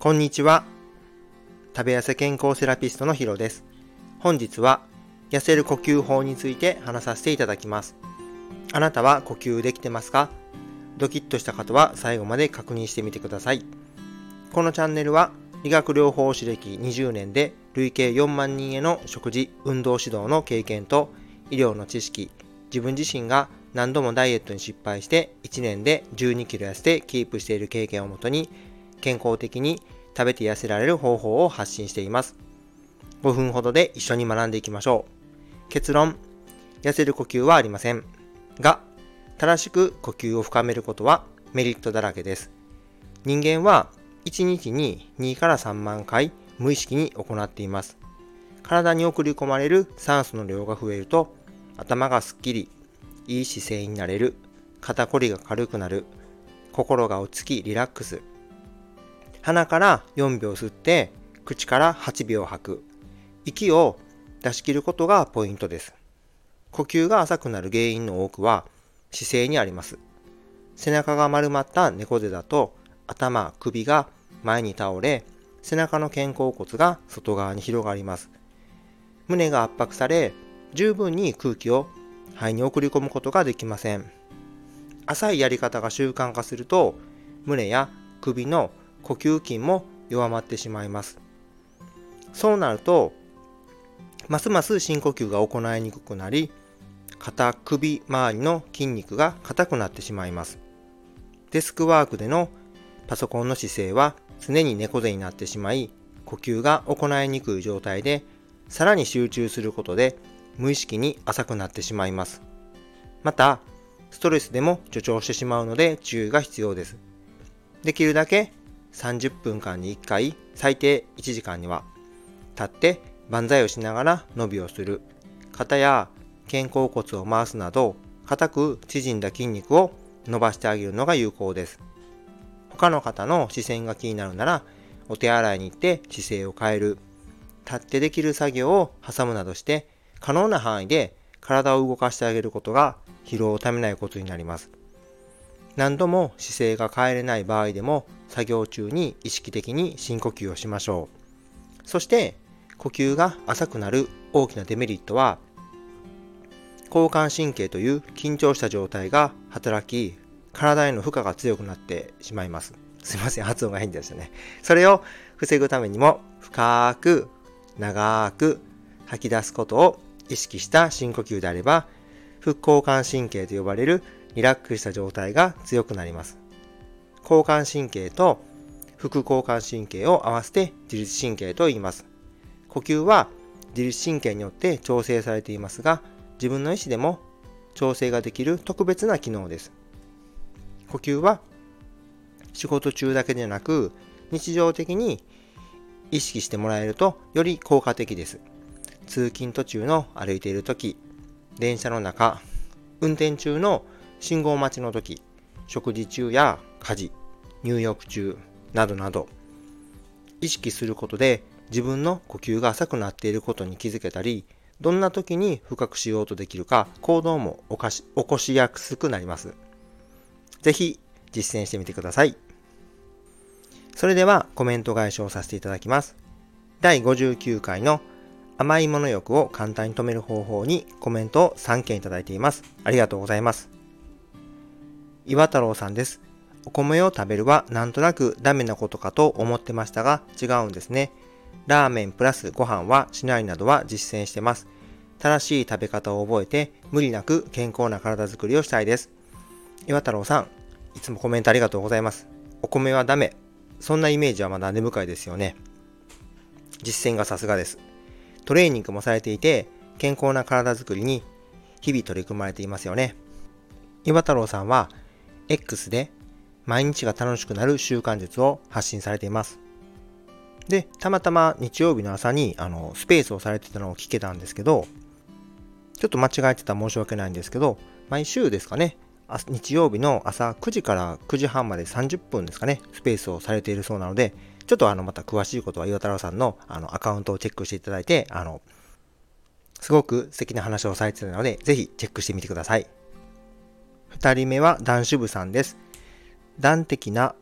こんにちは。食べ痩せ健康セラピストのヒロです。本日は痩せる呼吸法について話させていただきます。あなたは呼吸できてますか？ドキッとした方は最後まで確認してみてください。このチャンネルは理学療法士歴20年で累計4万人への食事、運動指導の経験と医療の知識、自分自身が何度もダイエットに失敗して1年で12キロ痩せてキープしている経験をもとに健康的に食べて痩せられる方法を発信しています。5分ほどで一緒に学んでいきましょう。結論、痩せる呼吸はありません。が、正しく呼吸を深めることはメリットだらけです。人間は1日に2から3万回無意識に行っています。体に送り込まれる酸素の量が増えると頭がすっきり、いい姿勢になれる、肩こりが軽くなる、心が落ち着きリラックス。鼻から4秒吸って、口から8秒吐く。息を出し切ることがポイントです。呼吸が浅くなる原因の多くは姿勢にあります。背中が丸まった猫背だと頭、首が前に倒れ、背中の肩甲骨が外側に広がります。胸が圧迫され、十分に空気を肺に送り込むことができません。浅いやり方が習慣化すると、胸や首の呼吸筋も弱まってしまいます。そうなると、ますます深呼吸が行いにくくなり、肩、首周りの筋肉が硬くなってしまいます。デスクワークでのパソコンの姿勢は常に猫背になってしまい、呼吸が行いにくい状態で、さらに集中することで無意識に浅くなってしまいます。また、ストレスでも助長してしまうので注意が必要です。できるだけ30分間に1回、最低1時間には、立って万歳をしながら伸びをする。肩や肩甲骨を回すなど、硬く縮んだ筋肉を伸ばしてあげるのが有効です。他の方の視線が気になるなら、お手洗いに行って姿勢を変える。立ってできる作業を挟むなどして可能な範囲で体を動かしてあげることが疲労をためないことになります。何度も姿勢が変えれない場合でも作業中に意識的に深呼吸をしましょう。そして呼吸が浅くなる大きなデメリットは交感神経という緊張した状態が働き体への負荷が強くなってしまいます。すいません、発音が変ですよね。それを防ぐためにも深く長く吐き出すことを意識した深呼吸であれば、副交感神経と呼ばれるリラックスした状態が強くなります。交感神経と副交感神経を合わせて自律神経と言います。呼吸は自律神経によって調整されていますが、自分の意思でも調整ができる特別な機能です。呼吸は仕事中だけでなく日常的に意識してもらえるとより効果的です。通勤途中の歩いている時、電車の中、運転中の信号待ちの時、食事中や家事、入浴中などなど、意識することで自分の呼吸が浅くなっていることに気づけたり、どんな時に深くしようとできるか行動も起こし起こしやすくなります。ぜひ実践してみてください。それではコメント返しをさせていただきます。第59回の甘いもの欲を簡単に止める方法にコメントを3件いただいています。ありがとうございます。岩太郎さんです。お米を食べるはなんとなくダメなことかと思ってましたが違うんですね。ラーメンプラスご飯はしないなどは実践してます。正しい食べ方を覚えて無理なく健康な体づくりをしたいです。岩太郎さん、いつもコメントありがとうございます。お米はダメ。そんなイメージはまだ根深いですよね。実践がさすがです。トレーニングもされていて、健康な体づくりに日々取り組まれていますよね。岩太郎さんは X で毎日が楽しくなる習慣術を発信されています。で、たまたま日曜日の朝にあのスペースをされてたのを聞けたんですけど、ちょっと間違えてたら申し訳ないんですけど、毎週ですかね、日曜日の朝9時から9時半まで30分ですかね、スペースをされているそうなので、ちょっとあの、また詳しいことは岩太郎さんのあのアカウントをチェックしていただいて、あの、すごく素敵な話をされているので、ぜひチェックしてみてください。二人目は男子部さんです。端的な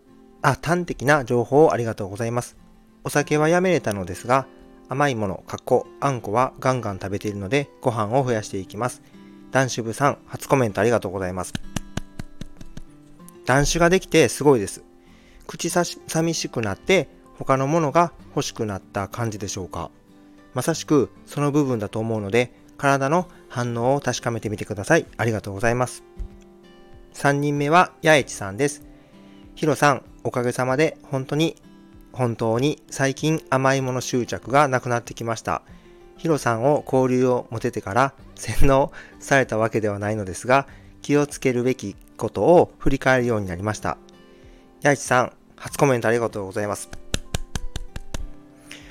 あ、端的な情報をありがとうございます。お酒はやめれたのですが、甘いもの、かっこ、あんこはガンガン食べているので、ご飯を増やしていきます。男子部さん、初コメントありがとうございます。男子ができてすごいです。口さし寂しくなって他のものが欲しくなった感じでしょうか。まさしくその部分だと思うので、体の反応を確かめてみてください。ありがとうございます。3人目は八重地さんです。ヒロさん、おかげさまで本当に本当に最近甘いもの執着がなくなってきました。ヒロさんを交流を持ててから洗脳されたわけではないのですが、気をつけるべきことを振り返るようになりました。八重地さん、初コメントありがとうございます。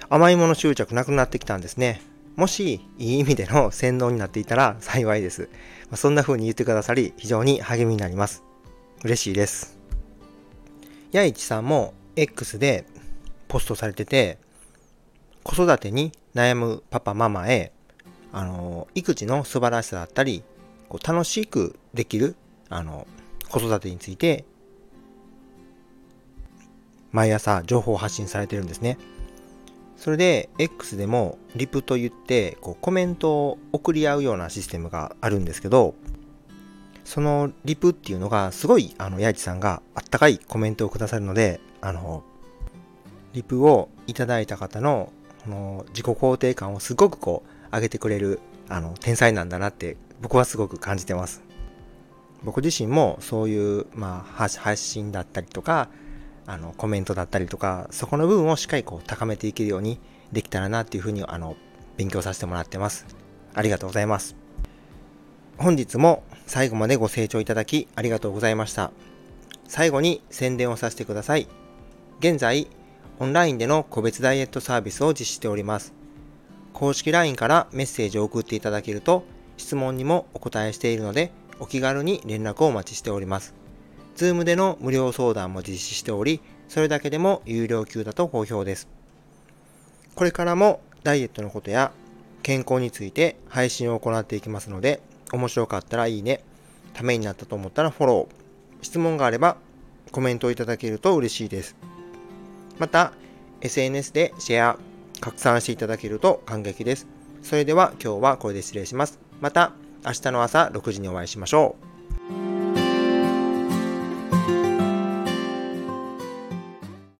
甘いもの執着なくなってきたんですね。もし、いい意味での洗脳になっていたら幸いです。そんな風に言ってくださり、非常に励みになります。嬉しいです。やいちさんも X でポストされてて、子育てに悩むパパママへ、あの、育児の素晴らしさだったり、こう楽しくできる、あの、子育てについて、毎朝情報発信されてるんですね。それで X でもリプと言ってこうコメントを送り合うようなシステムがあるんですけどそのリプっていうのがすごいあの八市さんがあったかいコメントをくださるのであのリプをいただいた方のこの自己肯定感をすごくこう上げてくれるあの天才なんだなって僕はすごく感じてます。僕自身もそういう、まあ、発信だったりとかあのコメントだったりとかそこの部分をしっかりこう高めていけるようにできたらなっていうふうにあの勉強させてもらってます。ありがとうございます。本日も最後までご清聴いただきありがとうございました。最後に宣伝をさせてください。現在オンラインでの個別ダイエットサービスを実施しております。公式 LINE からメッセージを送っていただけると質問にもお答えしているのでお気軽に連絡をお待ちしております。Zoom での無料相談も実施しており、それだけでも有料級だと好評です。これからもダイエットのことや健康について配信を行っていきますので、面白かったらいいね、ためになったと思ったらフォロー、質問があればコメントをいただけると嬉しいです。また、SNS でシェア、拡散していただけると感激です。それでは今日はこれで失礼します。また明日の朝6時にお会いしましょう。